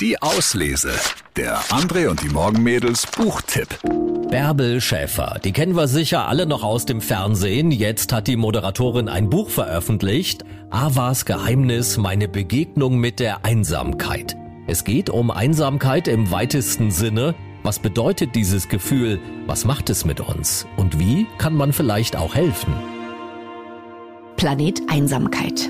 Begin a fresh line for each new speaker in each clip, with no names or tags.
Die Auslese. Der André und die Morgenmädels Buchtipp.
Bärbel Schäfer, die kennen wir sicher alle noch aus dem Fernsehen. Jetzt hat die Moderatorin ein Buch veröffentlicht. Avas Geheimnis, meine Begegnung mit der Einsamkeit. Es geht um Einsamkeit im weitesten Sinne. Was bedeutet dieses Gefühl? Was macht es mit uns? Und wie kann man vielleicht auch helfen?
Planet Einsamkeit.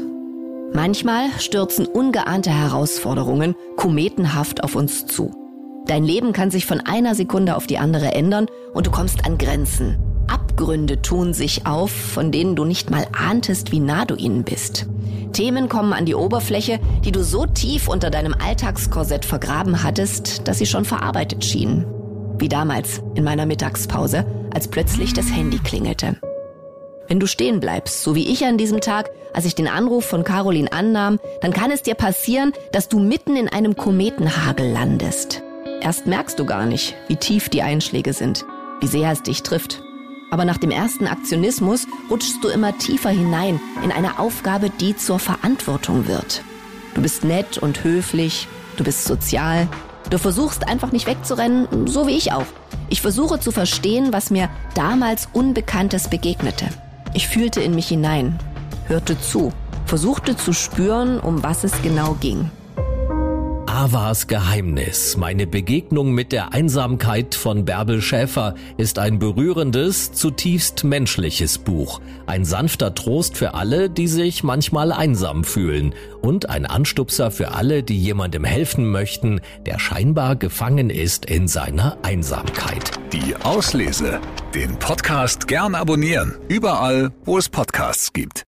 Manchmal stürzen ungeahnte Herausforderungen kometenhaft auf uns zu. Dein Leben kann sich von einer Sekunde auf die andere ändern und du kommst an Grenzen. Abgründe tun sich auf, von denen du nicht mal ahntest, wie nah du ihnen bist. Themen kommen an die Oberfläche, die du so tief unter deinem Alltagskorsett vergraben hattest, dass sie schon verarbeitet schienen. Wie damals in meiner Mittagspause, als plötzlich das Handy klingelte. Wenn du stehen bleibst, so wie ich an diesem Tag, als ich den Anruf von Caroline annahm, dann kann es dir passieren, dass du mitten in einem Kometenhagel landest. Erst merkst du gar nicht, wie tief die Einschläge sind, wie sehr es dich trifft. Aber nach dem ersten Aktionismus rutschst du immer tiefer hinein in eine Aufgabe, die zur Verantwortung wird. Du bist nett und höflich, du bist sozial, du versuchst einfach nicht wegzurennen, so wie ich auch. Ich versuche zu verstehen, was mir damals Unbekanntes begegnete. Ich fühlte in mich hinein, hörte zu, versuchte zu spüren, um was es genau ging.
Avas Geheimnis, meine Begegnung mit der Einsamkeit von Bärbel Schäfer, ist ein berührendes, zutiefst menschliches Buch. Ein sanfter Trost für alle, die sich manchmal einsam fühlen. Und ein Anstupser für alle, die jemandem helfen möchten, der scheinbar gefangen ist in seiner Einsamkeit.
Die Auslese. Den Podcast gern abonnieren. Überall, wo es Podcasts gibt.